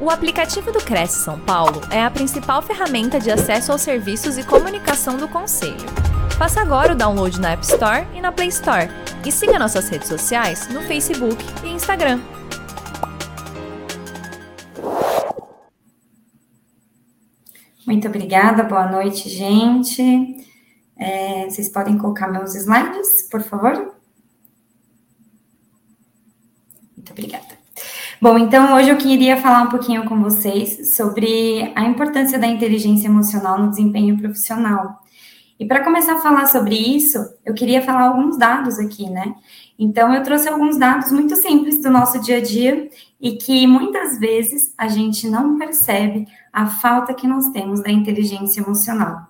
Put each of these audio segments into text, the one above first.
O aplicativo do Cresce São Paulo é a principal ferramenta de acesso aos serviços e comunicação do Conselho. Faça agora o download na App Store e na Play Store. E siga nossas redes sociais no Facebook e Instagram. Muito obrigada, boa noite, gente. É, vocês podem colocar meus slides, por favor? Muito obrigada. Bom, então hoje eu queria falar um pouquinho com vocês sobre a importância da inteligência emocional no desempenho profissional. E para começar a falar sobre isso, eu queria falar alguns dados aqui, né? Então, eu trouxe alguns dados muito simples do nosso dia a dia e que muitas vezes a gente não percebe a falta que nós temos da inteligência emocional.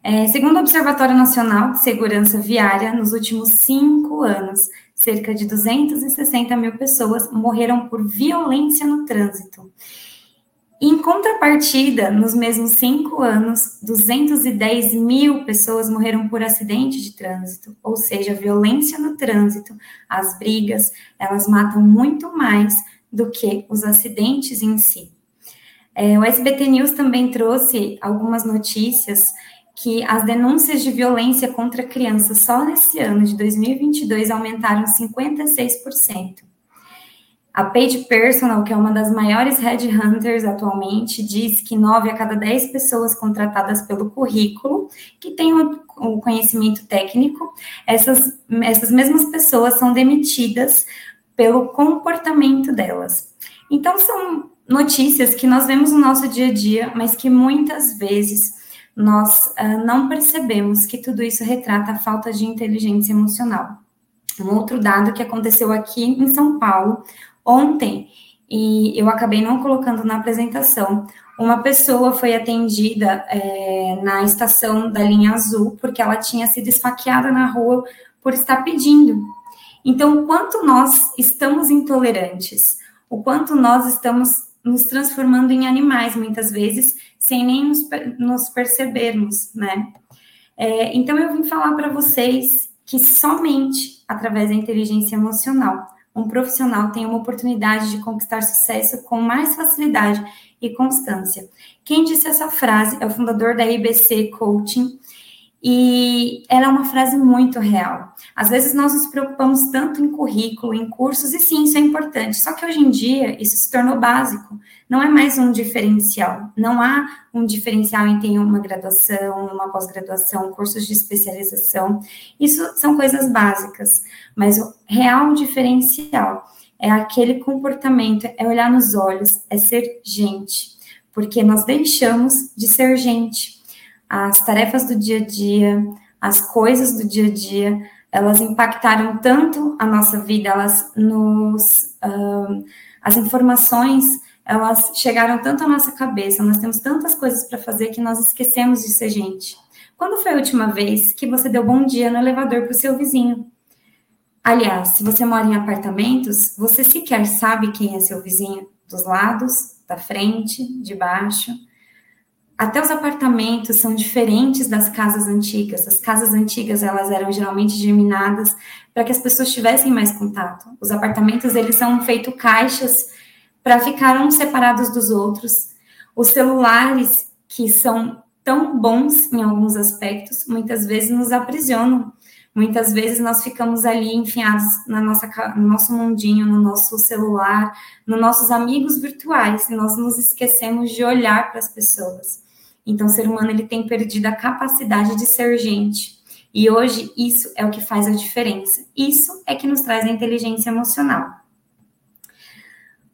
É, segundo o Observatório Nacional de Segurança Viária, nos últimos cinco anos, cerca de 260 mil pessoas morreram por violência no trânsito. Em contrapartida, nos mesmos cinco anos, 210 mil pessoas morreram por acidente de trânsito, ou seja, violência no trânsito, as brigas, elas matam muito mais do que os acidentes em si. É, o SBT News também trouxe algumas notícias que as denúncias de violência contra crianças só nesse ano de 2022 aumentaram 56%. A Page Personal, que é uma das maiores headhunters atualmente, diz que 9 a cada 10 pessoas contratadas pelo currículo, que têm o, o conhecimento técnico, essas, essas mesmas pessoas são demitidas pelo comportamento delas. Então, são notícias que nós vemos no nosso dia a dia, mas que muitas vezes nós uh, não percebemos que tudo isso retrata a falta de inteligência emocional. Um outro dado que aconteceu aqui em São Paulo ontem, e eu acabei não colocando na apresentação, uma pessoa foi atendida é, na estação da linha azul porque ela tinha sido esfaqueada na rua por estar pedindo. Então, o quanto nós estamos intolerantes, o quanto nós estamos nos transformando em animais, muitas vezes, sem nem nos, nos percebermos, né? É, então, eu vim falar para vocês que somente através da inteligência emocional um profissional tem uma oportunidade de conquistar sucesso com mais facilidade e constância. Quem disse essa frase é o fundador da IBC Coaching, e ela é uma frase muito real. Às vezes nós nos preocupamos tanto em currículo, em cursos, e sim, isso é importante. Só que hoje em dia isso se tornou básico. Não é mais um diferencial. Não há um diferencial em ter uma graduação, uma pós-graduação, cursos de especialização. Isso são coisas básicas. Mas o real diferencial é aquele comportamento, é olhar nos olhos, é ser gente. Porque nós deixamos de ser gente as tarefas do dia a dia, as coisas do dia a dia, elas impactaram tanto a nossa vida, elas nos. Uh, as informações, elas chegaram tanto à nossa cabeça, nós temos tantas coisas para fazer que nós esquecemos de ser gente. Quando foi a última vez que você deu bom dia no elevador para o seu vizinho? Aliás, se você mora em apartamentos, você sequer sabe quem é seu vizinho, dos lados, da frente, de baixo até os apartamentos são diferentes das casas antigas. As casas antigas, elas eram geralmente germinadas para que as pessoas tivessem mais contato. Os apartamentos, eles são feitos caixas para ficar uns separados dos outros. Os celulares, que são tão bons em alguns aspectos, muitas vezes nos aprisionam. Muitas vezes nós ficamos ali enfiados na nossa, no nosso mundinho, no nosso celular, nos nossos amigos virtuais, e nós nos esquecemos de olhar para as pessoas. Então, o ser humano ele tem perdido a capacidade de ser gente. E hoje isso é o que faz a diferença. Isso é que nos traz a inteligência emocional.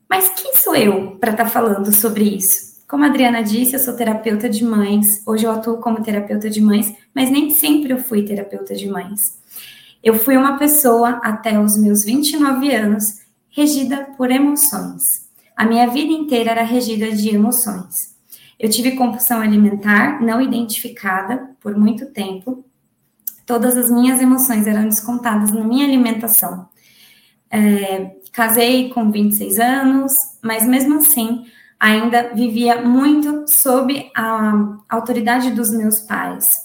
Mas quem sou eu para estar tá falando sobre isso? Como a Adriana disse, eu sou terapeuta de mães. Hoje eu atuo como terapeuta de mães, mas nem sempre eu fui terapeuta de mães. Eu fui uma pessoa até os meus 29 anos regida por emoções. A minha vida inteira era regida de emoções. Eu tive compulsão alimentar não identificada por muito tempo. Todas as minhas emoções eram descontadas na minha alimentação. É, casei com 26 anos, mas mesmo assim ainda vivia muito sob a autoridade dos meus pais.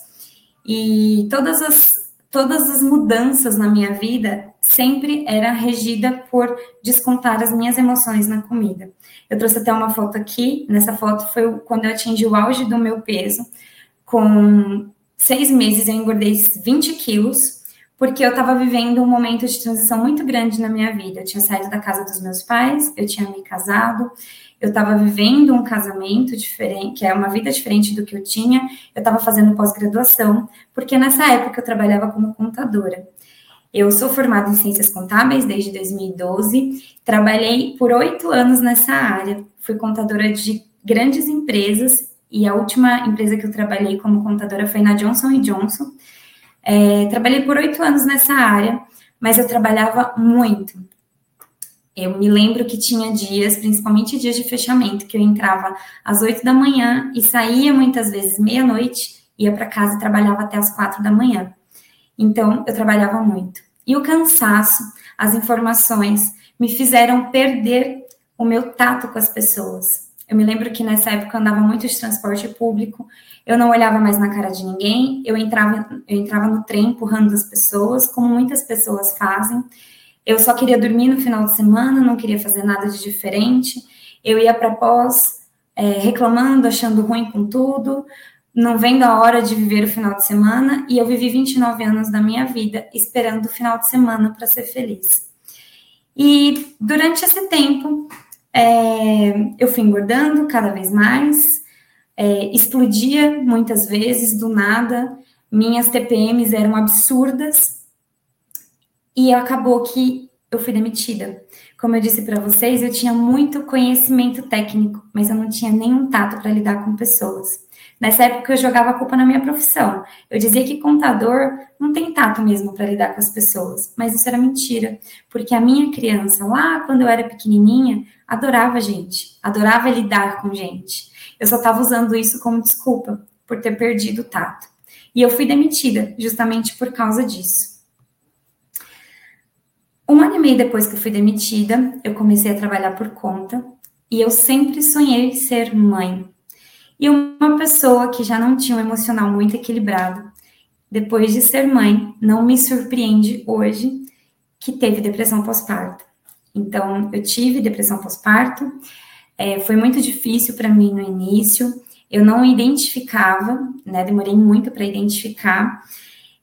E todas as, todas as mudanças na minha vida sempre era regida por descontar as minhas emoções na comida. Eu trouxe até uma foto aqui. Nessa foto foi quando eu atingi o auge do meu peso. Com seis meses eu engordei 20 quilos, porque eu estava vivendo um momento de transição muito grande na minha vida. Eu tinha saído da casa dos meus pais, eu tinha me casado, eu estava vivendo um casamento diferente, que é uma vida diferente do que eu tinha. Eu estava fazendo pós-graduação, porque nessa época eu trabalhava como contadora. Eu sou formada em ciências contábeis desde 2012, trabalhei por oito anos nessa área, fui contadora de grandes empresas e a última empresa que eu trabalhei como contadora foi na Johnson Johnson. É, trabalhei por oito anos nessa área, mas eu trabalhava muito. Eu me lembro que tinha dias, principalmente dias de fechamento, que eu entrava às oito da manhã e saía muitas vezes meia-noite, ia para casa e trabalhava até as quatro da manhã. Então, eu trabalhava muito. E o cansaço, as informações, me fizeram perder o meu tato com as pessoas. Eu me lembro que nessa época eu andava muito de transporte público, eu não olhava mais na cara de ninguém, eu entrava, eu entrava no trem empurrando as pessoas, como muitas pessoas fazem. Eu só queria dormir no final de semana, não queria fazer nada de diferente. Eu ia para pós é, reclamando, achando ruim com tudo, não vendo a hora de viver o final de semana e eu vivi 29 anos da minha vida esperando o final de semana para ser feliz. E durante esse tempo, é, eu fui engordando cada vez mais, é, explodia muitas vezes do nada, minhas TPMs eram absurdas e acabou que eu fui demitida. Como eu disse para vocês, eu tinha muito conhecimento técnico, mas eu não tinha nenhum tato para lidar com pessoas. Nessa época eu jogava a culpa na minha profissão. Eu dizia que contador não tem tato mesmo para lidar com as pessoas, mas isso era mentira, porque a minha criança lá quando eu era pequenininha adorava gente, adorava lidar com gente. Eu só estava usando isso como desculpa por ter perdido o tato. E eu fui demitida justamente por causa disso. Um ano e meio depois que eu fui demitida, eu comecei a trabalhar por conta e eu sempre sonhei ser mãe. E uma pessoa que já não tinha um emocional muito equilibrado, depois de ser mãe, não me surpreende hoje que teve depressão pós-parto. Então, eu tive depressão pós-parto, é, foi muito difícil para mim no início, eu não identificava, né? Demorei muito para identificar.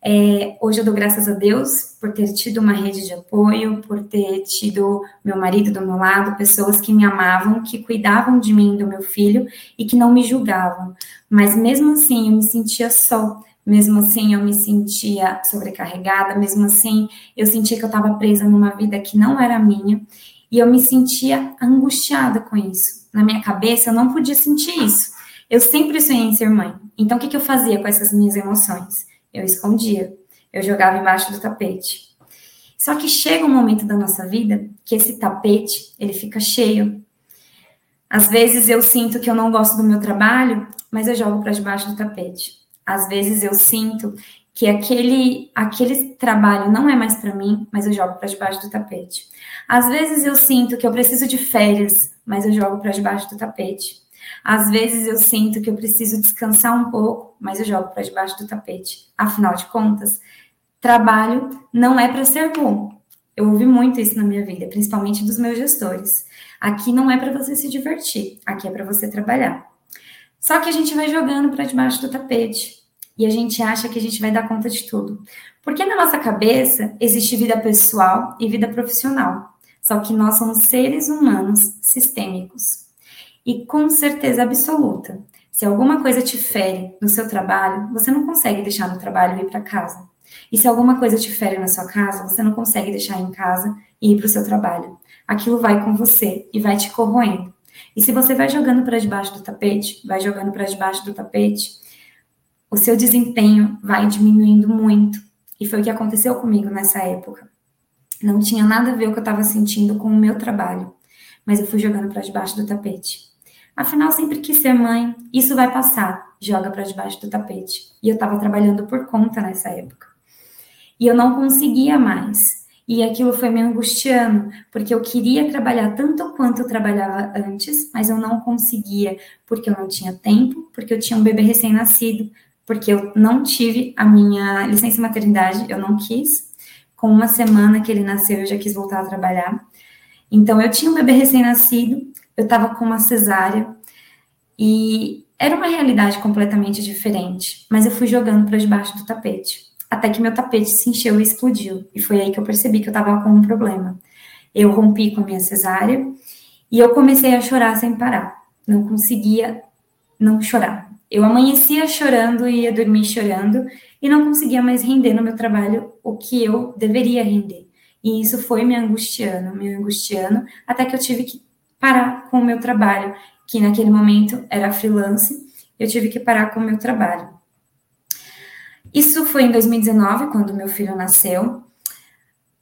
É, hoje eu dou graças a Deus por ter tido uma rede de apoio, por ter tido meu marido do meu lado, pessoas que me amavam, que cuidavam de mim, do meu filho e que não me julgavam. Mas mesmo assim eu me sentia só, mesmo assim eu me sentia sobrecarregada, mesmo assim eu sentia que eu estava presa numa vida que não era minha e eu me sentia angustiada com isso. Na minha cabeça eu não podia sentir isso. Eu sempre sonhei em ser mãe. Então o que, que eu fazia com essas minhas emoções? Eu escondia, eu jogava embaixo do tapete. Só que chega um momento da nossa vida que esse tapete, ele fica cheio. Às vezes eu sinto que eu não gosto do meu trabalho, mas eu jogo para debaixo do tapete. Às vezes eu sinto que aquele aquele trabalho não é mais para mim, mas eu jogo para debaixo do tapete. Às vezes eu sinto que eu preciso de férias, mas eu jogo para debaixo do tapete. Às vezes eu sinto que eu preciso descansar um pouco, mas eu jogo para debaixo do tapete. Afinal de contas, trabalho não é para ser bom. Eu ouvi muito isso na minha vida, principalmente dos meus gestores. Aqui não é para você se divertir, aqui é para você trabalhar. Só que a gente vai jogando para debaixo do tapete e a gente acha que a gente vai dar conta de tudo. Porque na nossa cabeça existe vida pessoal e vida profissional. Só que nós somos seres humanos sistêmicos. E com certeza absoluta, se alguma coisa te fere no seu trabalho, você não consegue deixar no trabalho e ir para casa. E se alguma coisa te fere na sua casa, você não consegue deixar em casa e ir para o seu trabalho. Aquilo vai com você e vai te corroendo. E se você vai jogando para debaixo do tapete, vai jogando para debaixo do tapete, o seu desempenho vai diminuindo muito. E foi o que aconteceu comigo nessa época. Não tinha nada a ver o que eu estava sentindo com o meu trabalho, mas eu fui jogando para debaixo do tapete. Afinal, sempre quis ser mãe, isso vai passar, joga para debaixo do tapete. E eu estava trabalhando por conta nessa época. E eu não conseguia mais. E aquilo foi me angustiando, porque eu queria trabalhar tanto quanto eu trabalhava antes, mas eu não conseguia, porque eu não tinha tempo, porque eu tinha um bebê recém-nascido, porque eu não tive a minha licença maternidade, eu não quis Com uma semana que ele nasceu, eu já quis voltar a trabalhar. Então, eu tinha um bebê recém-nascido, eu estava com uma cesárea, e era uma realidade completamente diferente, mas eu fui jogando para debaixo do tapete, até que meu tapete se encheu e explodiu, e foi aí que eu percebi que eu estava com um problema. Eu rompi com a minha cesárea, e eu comecei a chorar sem parar, não conseguia não chorar. Eu amanhecia chorando e ia dormir chorando, e não conseguia mais render no meu trabalho o que eu deveria render. E isso foi me angustiando, me angustiando, até que eu tive que parar com o meu trabalho, que naquele momento era freelance, eu tive que parar com o meu trabalho. Isso foi em 2019, quando meu filho nasceu.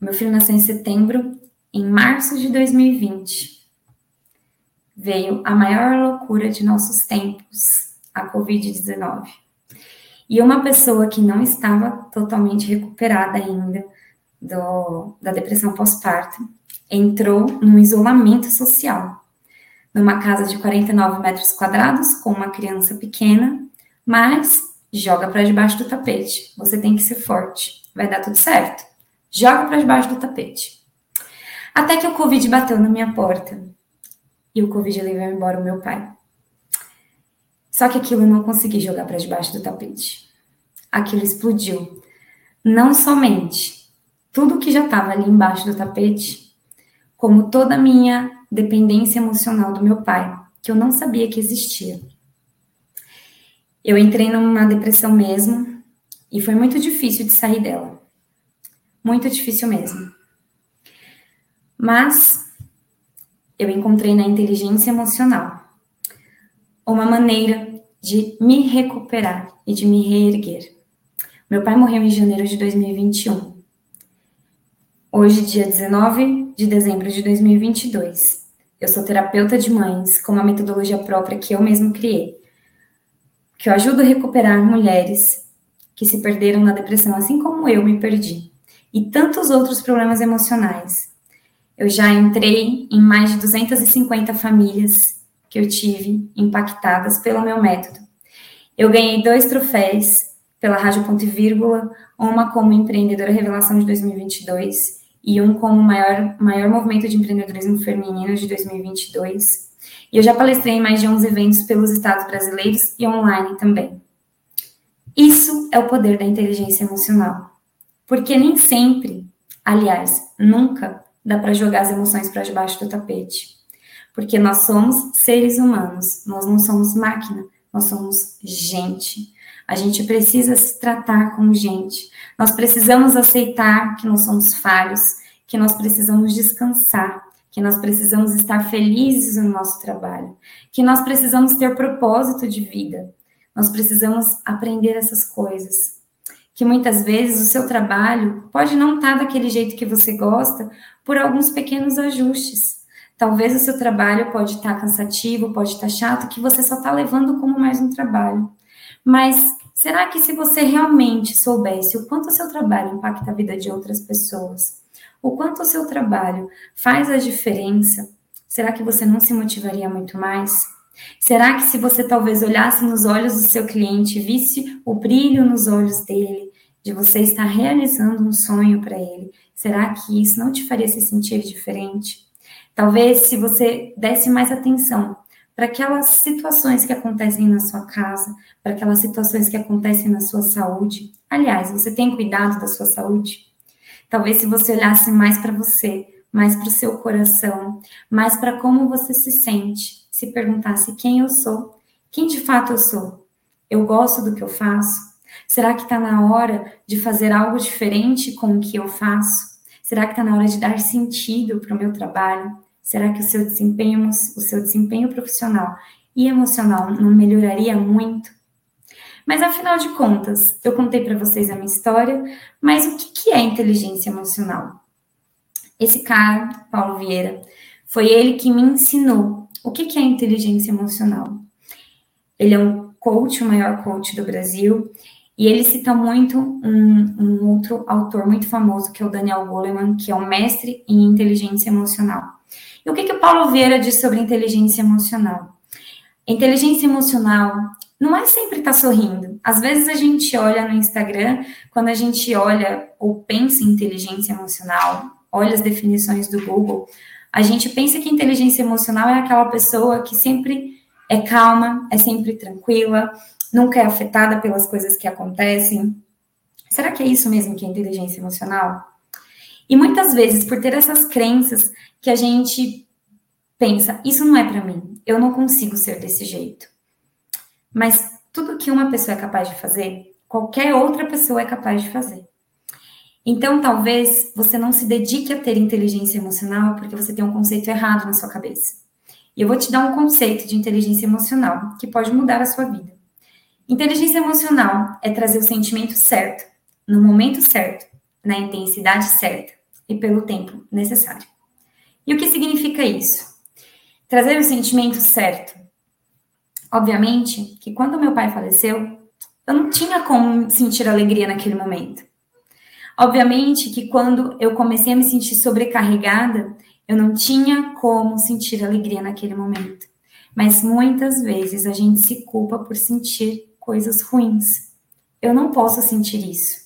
Meu filho nasceu em setembro. Em março de 2020, veio a maior loucura de nossos tempos, a Covid-19. E uma pessoa que não estava totalmente recuperada ainda do, da depressão pós-parto entrou num isolamento social, numa casa de 49 metros quadrados, com uma criança pequena, mas joga para debaixo do tapete. Você tem que ser forte, vai dar tudo certo. Joga para debaixo do tapete. Até que o Covid bateu na minha porta e o Covid levou embora o meu pai. Só que aquilo eu não consegui jogar para debaixo do tapete. Aquilo explodiu. Não somente tudo que já estava ali embaixo do tapete, como toda a minha dependência emocional do meu pai, que eu não sabia que existia. Eu entrei numa depressão mesmo e foi muito difícil de sair dela. Muito difícil mesmo. Mas eu encontrei na inteligência emocional uma maneira de me recuperar e de me reerguer. Meu pai morreu em janeiro de 2021. Hoje, dia 19 de dezembro de 2022. Eu sou terapeuta de mães com uma metodologia própria que eu mesmo criei, que eu ajudo a recuperar mulheres que se perderam na depressão, assim como eu me perdi, e tantos outros problemas emocionais. Eu já entrei em mais de 250 famílias que eu tive impactadas pelo meu método. Eu ganhei dois troféus pela Rádio Ponto e Vírgula, uma como empreendedora revelação de 2022 e um como maior, maior movimento de empreendedorismo feminino de 2022. E eu já palestrei em mais de 11 eventos pelos estados brasileiros e online também. Isso é o poder da inteligência emocional. Porque nem sempre, aliás, nunca dá para jogar as emoções para debaixo do tapete. Porque nós somos seres humanos, nós não somos máquina, nós somos gente. A gente precisa se tratar como gente. Nós precisamos aceitar que nós somos falhos, que nós precisamos descansar, que nós precisamos estar felizes no nosso trabalho, que nós precisamos ter propósito de vida. Nós precisamos aprender essas coisas. Que muitas vezes o seu trabalho pode não estar daquele jeito que você gosta por alguns pequenos ajustes. Talvez o seu trabalho pode estar cansativo, pode estar chato, que você só está levando como mais um trabalho. Mas Será que se você realmente soubesse o quanto o seu trabalho impacta a vida de outras pessoas, o quanto o seu trabalho faz a diferença, será que você não se motivaria muito mais? Será que se você talvez olhasse nos olhos do seu cliente, visse o brilho nos olhos dele, de você estar realizando um sonho para ele, será que isso não te faria se sentir diferente? Talvez se você desse mais atenção para aquelas situações que acontecem na sua casa, para aquelas situações que acontecem na sua saúde. Aliás, você tem cuidado da sua saúde? Talvez se você olhasse mais para você, mais para o seu coração, mais para como você se sente, se perguntasse quem eu sou, quem de fato eu sou, eu gosto do que eu faço? Será que está na hora de fazer algo diferente com o que eu faço? Será que está na hora de dar sentido para o meu trabalho? Será que o seu desempenho, o seu desempenho profissional e emocional não melhoraria muito? Mas afinal de contas, eu contei para vocês a minha história, mas o que é inteligência emocional? Esse cara, Paulo Vieira, foi ele que me ensinou o que é inteligência emocional. Ele é um coach, o maior coach do Brasil, e ele cita muito um, um outro autor muito famoso, que é o Daniel Goleman, que é um mestre em inteligência emocional. E o que, que o Paulo Vieira diz sobre inteligência emocional? Inteligência emocional não é sempre estar tá sorrindo. Às vezes a gente olha no Instagram, quando a gente olha ou pensa em inteligência emocional, olha as definições do Google, a gente pensa que inteligência emocional é aquela pessoa que sempre é calma, é sempre tranquila, nunca é afetada pelas coisas que acontecem. Será que é isso mesmo que é inteligência emocional? E muitas vezes, por ter essas crenças, que a gente pensa, isso não é para mim, eu não consigo ser desse jeito. Mas tudo que uma pessoa é capaz de fazer, qualquer outra pessoa é capaz de fazer. Então, talvez você não se dedique a ter inteligência emocional porque você tem um conceito errado na sua cabeça. E eu vou te dar um conceito de inteligência emocional que pode mudar a sua vida. Inteligência emocional é trazer o sentimento certo, no momento certo, na intensidade certa e pelo tempo necessário. E o que significa isso? Trazer o sentimento certo Obviamente que quando meu pai faleceu, eu não tinha como sentir alegria naquele momento. Obviamente que quando eu comecei a me sentir sobrecarregada, eu não tinha como sentir alegria naquele momento. Mas muitas vezes a gente se culpa por sentir coisas ruins. Eu não posso sentir isso.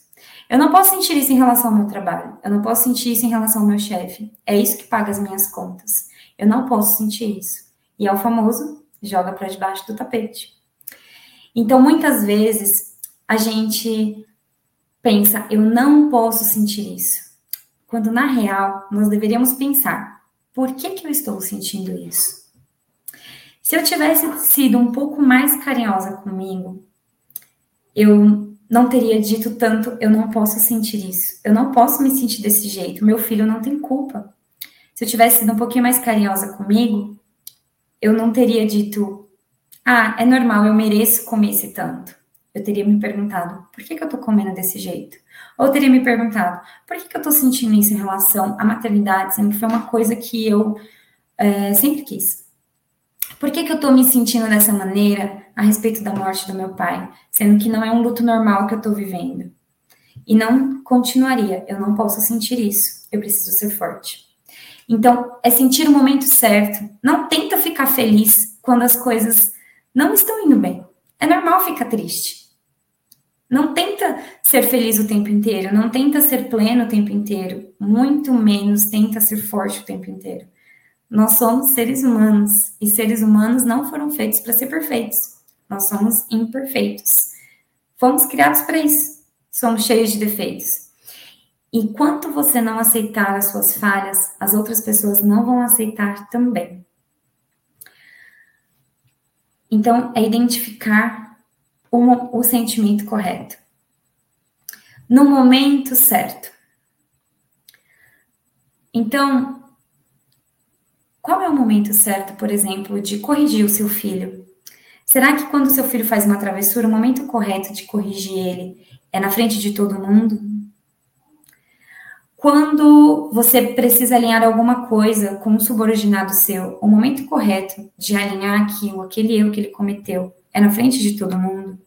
Eu não posso sentir isso em relação ao meu trabalho. Eu não posso sentir isso em relação ao meu chefe. É isso que paga as minhas contas. Eu não posso sentir isso. E é o famoso joga para debaixo do tapete. Então, muitas vezes, a gente pensa, eu não posso sentir isso. Quando, na real, nós deveríamos pensar, por que, que eu estou sentindo isso? Se eu tivesse sido um pouco mais carinhosa comigo, eu não teria dito tanto, eu não posso sentir isso. Eu não posso me sentir desse jeito. Meu filho não tem culpa. Se eu tivesse sido um pouquinho mais carinhosa comigo, eu não teria dito, ah, é normal, eu mereço comer esse tanto. Eu teria me perguntado, por que, que eu tô comendo desse jeito? Ou teria me perguntado, por que, que eu tô sentindo isso em relação à maternidade, sendo que foi uma coisa que eu é, sempre quis? Por que, que eu tô me sentindo dessa maneira a respeito da morte do meu pai, sendo que não é um luto normal que eu tô vivendo? E não continuaria, eu não posso sentir isso, eu preciso ser forte. Então, é sentir o momento certo. Não tenta ficar feliz quando as coisas não estão indo bem. É normal ficar triste. Não tenta ser feliz o tempo inteiro, não tenta ser pleno o tempo inteiro, muito menos tenta ser forte o tempo inteiro. Nós somos seres humanos e seres humanos não foram feitos para ser perfeitos. Nós somos imperfeitos. Fomos criados para isso. Somos cheios de defeitos. Enquanto você não aceitar as suas falhas, as outras pessoas não vão aceitar também. Então, é identificar o, o sentimento correto. No momento certo. Então, qual é o momento certo, por exemplo, de corrigir o seu filho? Será que quando seu filho faz uma travessura, o momento correto de corrigir ele é na frente de todo mundo? Quando você precisa alinhar alguma coisa com um subordinado seu, o momento correto de alinhar aquilo, aquele erro que ele cometeu, é na frente de todo mundo.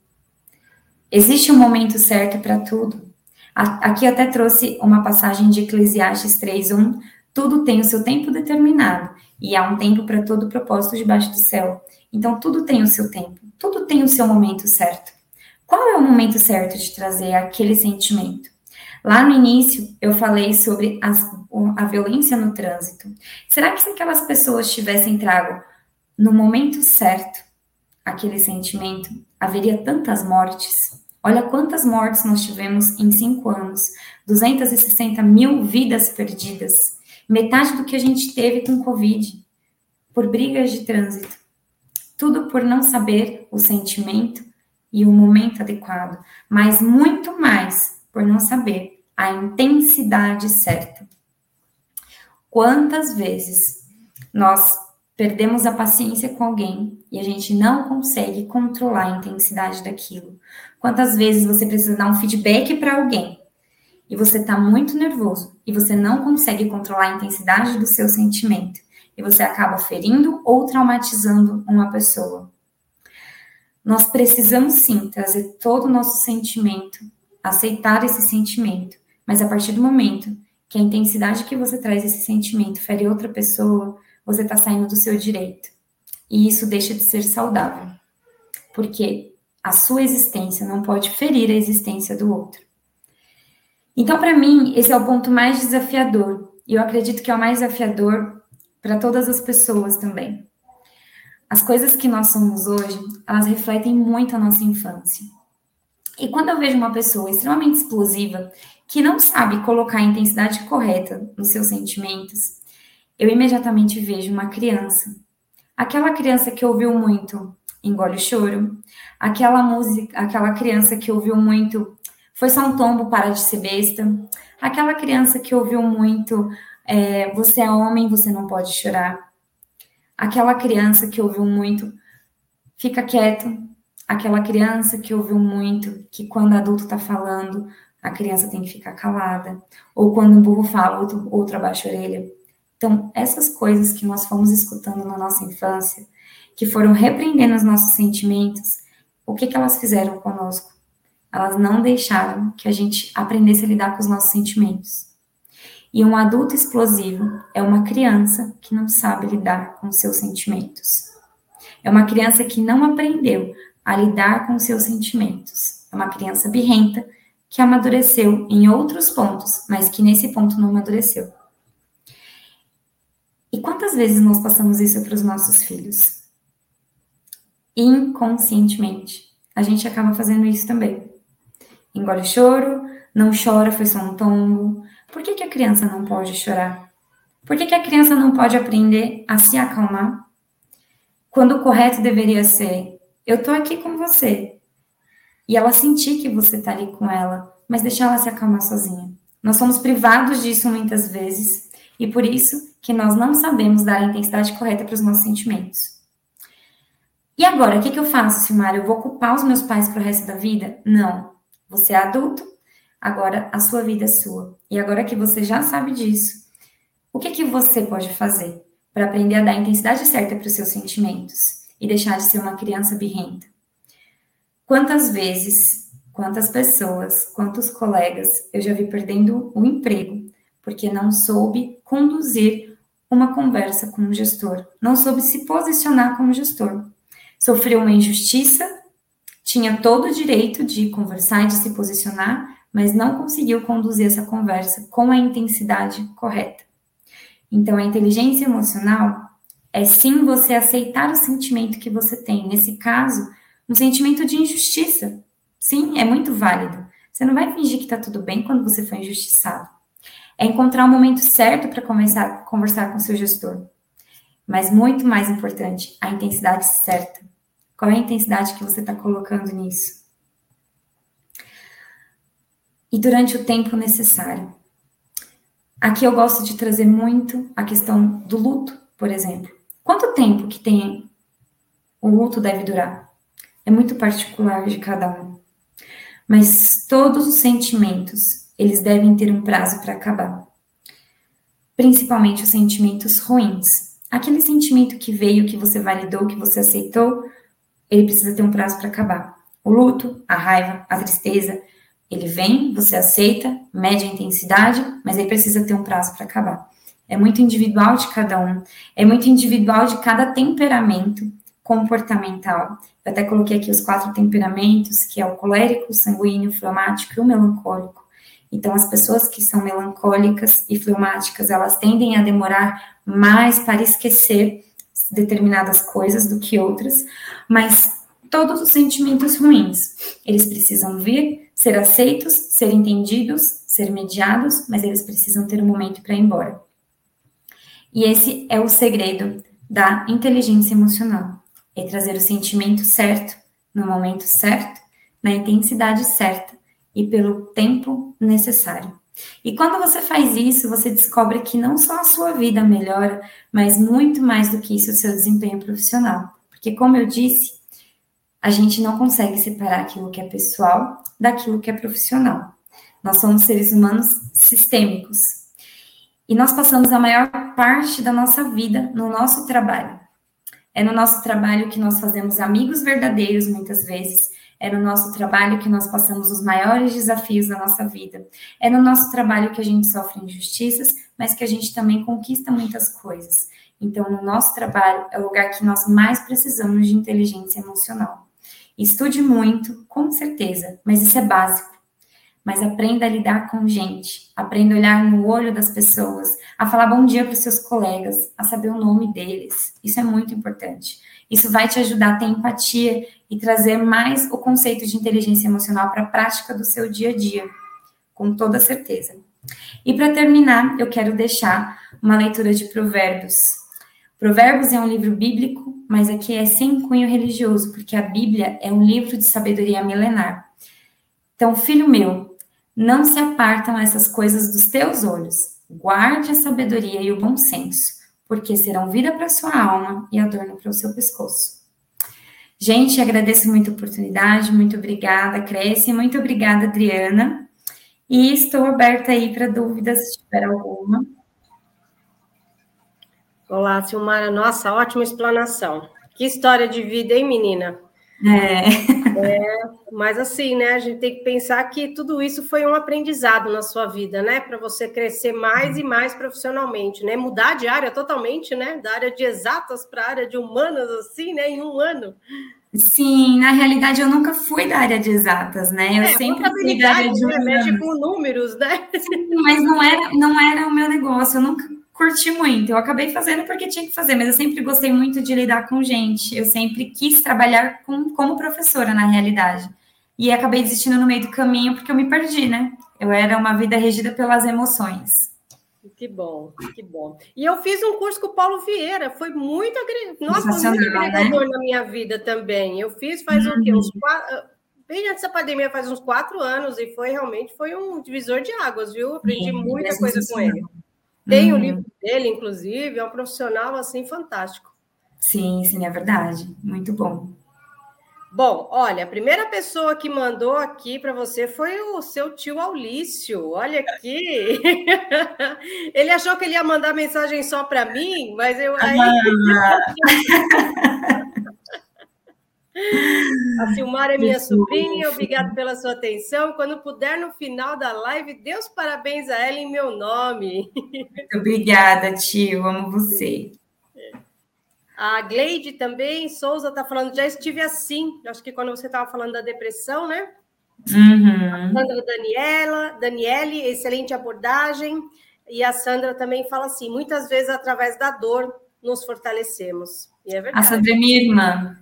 Existe um momento certo para tudo. Aqui até trouxe uma passagem de Eclesiastes 3:1, tudo tem o seu tempo determinado e há um tempo para todo propósito debaixo do céu. Então tudo tem o seu tempo, tudo tem o seu momento certo. Qual é o momento certo de trazer aquele sentimento? Lá no início, eu falei sobre as, a violência no trânsito. Será que se aquelas pessoas tivessem trago no momento certo aquele sentimento, haveria tantas mortes? Olha quantas mortes nós tivemos em cinco anos: 260 mil vidas perdidas, metade do que a gente teve com Covid, por brigas de trânsito. Tudo por não saber o sentimento e o momento adequado, mas muito mais por não saber a intensidade certa. Quantas vezes nós perdemos a paciência com alguém e a gente não consegue controlar a intensidade daquilo? Quantas vezes você precisa dar um feedback para alguém e você está muito nervoso e você não consegue controlar a intensidade do seu sentimento e você acaba ferindo ou traumatizando uma pessoa? Nós precisamos sim trazer todo o nosso sentimento, aceitar esse sentimento mas a partir do momento que a intensidade que você traz esse sentimento fere outra pessoa, você está saindo do seu direito. E isso deixa de ser saudável. Porque a sua existência, não pode ferir a existência do outro. Então, para mim, esse é o ponto mais desafiador, e eu acredito que é o mais desafiador para todas as pessoas também. As coisas que nós somos hoje, elas refletem muito a nossa infância. E quando eu vejo uma pessoa extremamente explosiva, que não sabe colocar a intensidade correta nos seus sentimentos, eu imediatamente vejo uma criança. Aquela criança que ouviu muito Engole o Choro, aquela música, aquela criança que ouviu muito Foi só um tombo, para de ser besta, aquela criança que ouviu muito é, Você é homem, você não pode chorar, aquela criança que ouviu muito Fica quieto, aquela criança que ouviu muito que quando adulto está falando, a criança tem que ficar calada, ou quando um burro fala, outro, outro abaixa a orelha. Então, essas coisas que nós fomos escutando na nossa infância, que foram repreendendo os nossos sentimentos, o que, que elas fizeram conosco? Elas não deixaram que a gente aprendesse a lidar com os nossos sentimentos. E um adulto explosivo é uma criança que não sabe lidar com seus sentimentos. É uma criança que não aprendeu a lidar com seus sentimentos. É uma criança birrenta que amadureceu em outros pontos, mas que nesse ponto não amadureceu. E quantas vezes nós passamos isso para os nossos filhos? Inconscientemente. A gente acaba fazendo isso também. Engole o choro, não chora, foi só um tombo. Por que, que a criança não pode chorar? Por que, que a criança não pode aprender a se acalmar? Quando o correto deveria ser: eu tô aqui com você, e ela sentir que você está ali com ela, mas deixar ela se acalmar sozinha. Nós somos privados disso muitas vezes e por isso que nós não sabemos dar a intensidade correta para os nossos sentimentos. E agora, o que, que eu faço, Silmar? Eu vou culpar os meus pais para o resto da vida? Não. Você é adulto, agora a sua vida é sua. E agora que você já sabe disso, o que, que você pode fazer para aprender a dar a intensidade certa para os seus sentimentos e deixar de ser uma criança birrenta? Quantas vezes, quantas pessoas, quantos colegas eu já vi perdendo o emprego porque não soube conduzir uma conversa com o gestor, não soube se posicionar como gestor. Sofreu uma injustiça, tinha todo o direito de conversar e de se posicionar, mas não conseguiu conduzir essa conversa com a intensidade correta. Então, a inteligência emocional é sim você aceitar o sentimento que você tem. Nesse caso, um sentimento de injustiça. Sim, é muito válido. Você não vai fingir que está tudo bem quando você foi injustiçado. É encontrar o momento certo para começar a conversar com seu gestor. Mas muito mais importante, a intensidade certa. Qual é a intensidade que você está colocando nisso? E durante o tempo necessário. Aqui eu gosto de trazer muito a questão do luto, por exemplo. Quanto tempo que tem o luto deve durar? é muito particular de cada um. Mas todos os sentimentos, eles devem ter um prazo para acabar. Principalmente os sentimentos ruins. Aquele sentimento que veio, que você validou, que você aceitou, ele precisa ter um prazo para acabar. O luto, a raiva, a tristeza, ele vem, você aceita, mede a intensidade, mas aí precisa ter um prazo para acabar. É muito individual de cada um, é muito individual de cada temperamento comportamental. Eu até coloquei aqui os quatro temperamentos, que é o colérico, o sanguíneo, o fleumático e o melancólico. Então, as pessoas que são melancólicas e fleumáticas, elas tendem a demorar mais para esquecer determinadas coisas do que outras, mas todos os sentimentos ruins, eles precisam vir, ser aceitos, ser entendidos, ser mediados, mas eles precisam ter um momento para ir embora. E esse é o segredo da inteligência emocional é trazer o sentimento certo, no momento certo, na intensidade certa e pelo tempo necessário. E quando você faz isso, você descobre que não só a sua vida melhora, mas muito mais do que isso, o seu desempenho profissional. Porque, como eu disse, a gente não consegue separar aquilo que é pessoal daquilo que é profissional. Nós somos seres humanos sistêmicos. E nós passamos a maior parte da nossa vida no nosso trabalho. É no nosso trabalho que nós fazemos amigos verdadeiros, muitas vezes. É no nosso trabalho que nós passamos os maiores desafios da nossa vida. É no nosso trabalho que a gente sofre injustiças, mas que a gente também conquista muitas coisas. Então, no nosso trabalho é o lugar que nós mais precisamos de inteligência emocional. Estude muito, com certeza, mas isso é básico. Mas aprenda a lidar com gente, aprenda a olhar no olho das pessoas, a falar bom dia para os seus colegas, a saber o nome deles. Isso é muito importante. Isso vai te ajudar a ter empatia e trazer mais o conceito de inteligência emocional para a prática do seu dia a dia, com toda certeza. E para terminar, eu quero deixar uma leitura de Provérbios. Provérbios é um livro bíblico, mas aqui é sem cunho religioso, porque a Bíblia é um livro de sabedoria milenar. Então, filho meu, não se apartam essas coisas dos teus olhos. Guarde a sabedoria e o bom senso, porque serão vida para sua alma e adorno para o seu pescoço. Gente, agradeço muito a oportunidade, muito obrigada, Cresce, muito obrigada, Adriana. E estou aberta aí para dúvidas, se tiver alguma. Olá, Silmara. Nossa, ótima explanação. Que história de vida, hein, menina? É. é. Mas assim, né? A gente tem que pensar que tudo isso foi um aprendizado na sua vida, né? Para você crescer mais e mais profissionalmente, né? Mudar de área totalmente, né? Da área de exatas para a área de humanas, assim, né? Em um ano. Sim, na realidade eu nunca fui da área de exatas, né? Eu é, sempre fui da área de humanas. Mexe com números, né? Sim, mas não era, não era o meu negócio. Eu nunca curti muito. Eu acabei fazendo porque tinha que fazer, mas eu sempre gostei muito de lidar com gente. Eu sempre quis trabalhar com, como professora, na realidade. E acabei desistindo no meio do caminho porque eu me perdi, né? Eu era uma vida regida pelas emoções. Que bom, que bom. E eu fiz um curso com o Paulo Vieira, foi muito, agre... Nossa, foi muito né? agregador né? na minha vida também. Eu fiz faz uhum. o quê? Uns quatro... Bem antes da pandemia, faz uns quatro anos, e foi realmente foi um divisor de águas, viu? Aprendi muita coisa com ele. Tem uhum. o livro dele, inclusive, é um profissional assim fantástico. Sim, sim, é verdade. Muito bom. Bom, olha, a primeira pessoa que mandou aqui para você foi o seu tio Aulício. Olha aqui. Ele achou que ele ia mandar mensagem só para mim, mas eu aí... A Silmar é minha sobrinha, obrigado pela sua atenção. Quando puder, no final da live, Deus parabéns a ela em meu nome. Muito obrigada, tio. Amo você. A Gleide também, Souza está falando, já estive assim. Acho que quando você estava falando da depressão, né? Uhum. A Sandra Daniela, Daniele, excelente abordagem. E a Sandra também fala assim: muitas vezes através da dor nos fortalecemos. E é. A Sandra é minha irmã.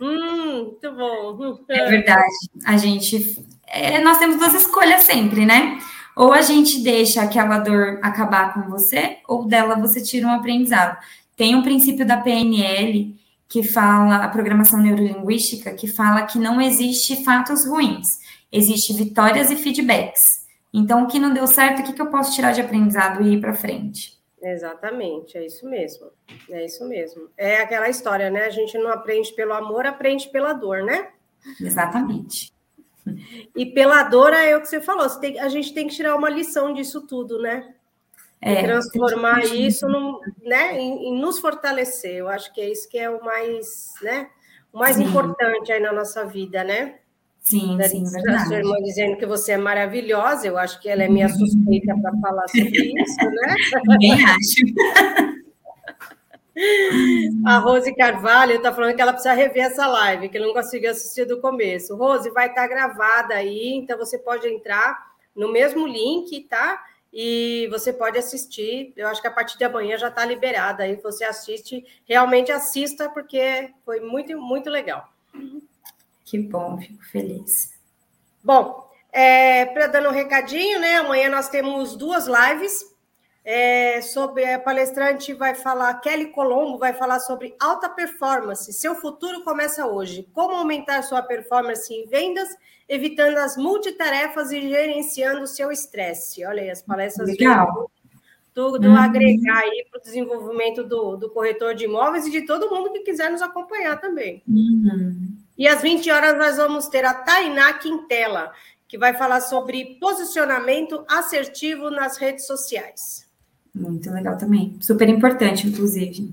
Hum, muito bom. É verdade. A gente. É, nós temos duas escolhas sempre, né? Ou a gente deixa aquela dor acabar com você, ou dela você tira um aprendizado. Tem um princípio da PNL que fala, a programação neurolinguística, que fala que não existe fatos ruins, existe vitórias e feedbacks. Então, o que não deu certo, o que, que eu posso tirar de aprendizado e ir para frente? Exatamente, é isso mesmo. É isso mesmo. É aquela história, né? A gente não aprende pelo amor, aprende pela dor, né? Exatamente. E pela dor é o que você falou, você tem, a gente tem que tirar uma lição disso tudo, né? É, transformar isso no, né, em, em, nos fortalecer. Eu acho que é isso que é o mais, né, o mais Sim. importante aí na nossa vida, né? Sim, da, sim, verdade. A sua irmã dizendo que você é maravilhosa, eu acho que ela é minha suspeita para falar sobre isso, né? Também acho. A Rose Carvalho está falando que ela precisa rever essa live, que não conseguiu assistir do começo. Rose, vai estar tá gravada aí, então você pode entrar no mesmo link, tá? E você pode assistir. Eu acho que a partir de amanhã já está liberada. Aí você assiste, realmente assista, porque foi muito, muito legal. Que bom, fico feliz. Bom, é, para dando um recadinho, né? Amanhã nós temos duas lives. É, sobre a palestrante vai falar, Kelly Colombo vai falar sobre alta performance. Seu futuro começa hoje. Como aumentar sua performance em vendas, evitando as multitarefas e gerenciando o seu estresse. Olha aí, as palestras Legal. tudo uhum. agregar aí para o desenvolvimento do, do corretor de imóveis e de todo mundo que quiser nos acompanhar também. Uhum. E às 20 horas nós vamos ter a Tainá Quintela, que vai falar sobre posicionamento assertivo nas redes sociais. Muito legal também. Super importante, inclusive.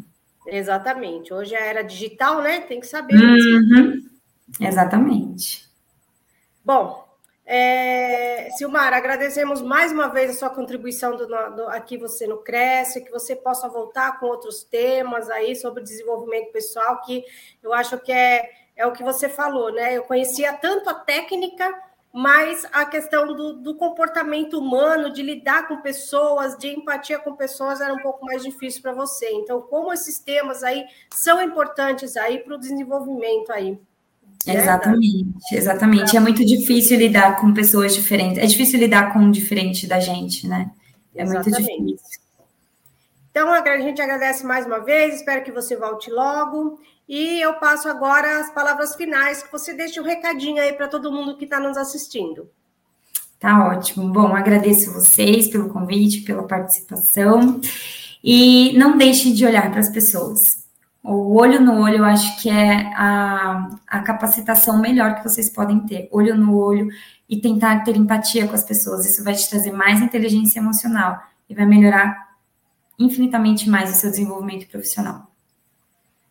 Exatamente. Hoje é a era digital, né? Tem que saber. Uhum. Exatamente. Bom, é, Silmar, agradecemos mais uma vez a sua contribuição do, do, aqui você no Cresce, que você possa voltar com outros temas aí sobre desenvolvimento pessoal, que eu acho que é é o que você falou, né? Eu conhecia tanto a técnica, mas a questão do, do comportamento humano, de lidar com pessoas, de empatia com pessoas, era um pouco mais difícil para você. Então, como esses temas aí são importantes aí para o desenvolvimento aí. Né? Exatamente, exatamente. É muito difícil lidar com pessoas diferentes. É difícil lidar com um diferente da gente, né? É exatamente. muito difícil. Então, a gente agradece mais uma vez, espero que você volte logo. E eu passo agora as palavras finais, que você deixe um recadinho aí para todo mundo que está nos assistindo. Tá ótimo. Bom, agradeço vocês pelo convite, pela participação. E não deixe de olhar para as pessoas. O olho no olho, eu acho que é a, a capacitação melhor que vocês podem ter. Olho no olho e tentar ter empatia com as pessoas. Isso vai te trazer mais inteligência emocional e vai melhorar infinitamente mais o seu desenvolvimento profissional.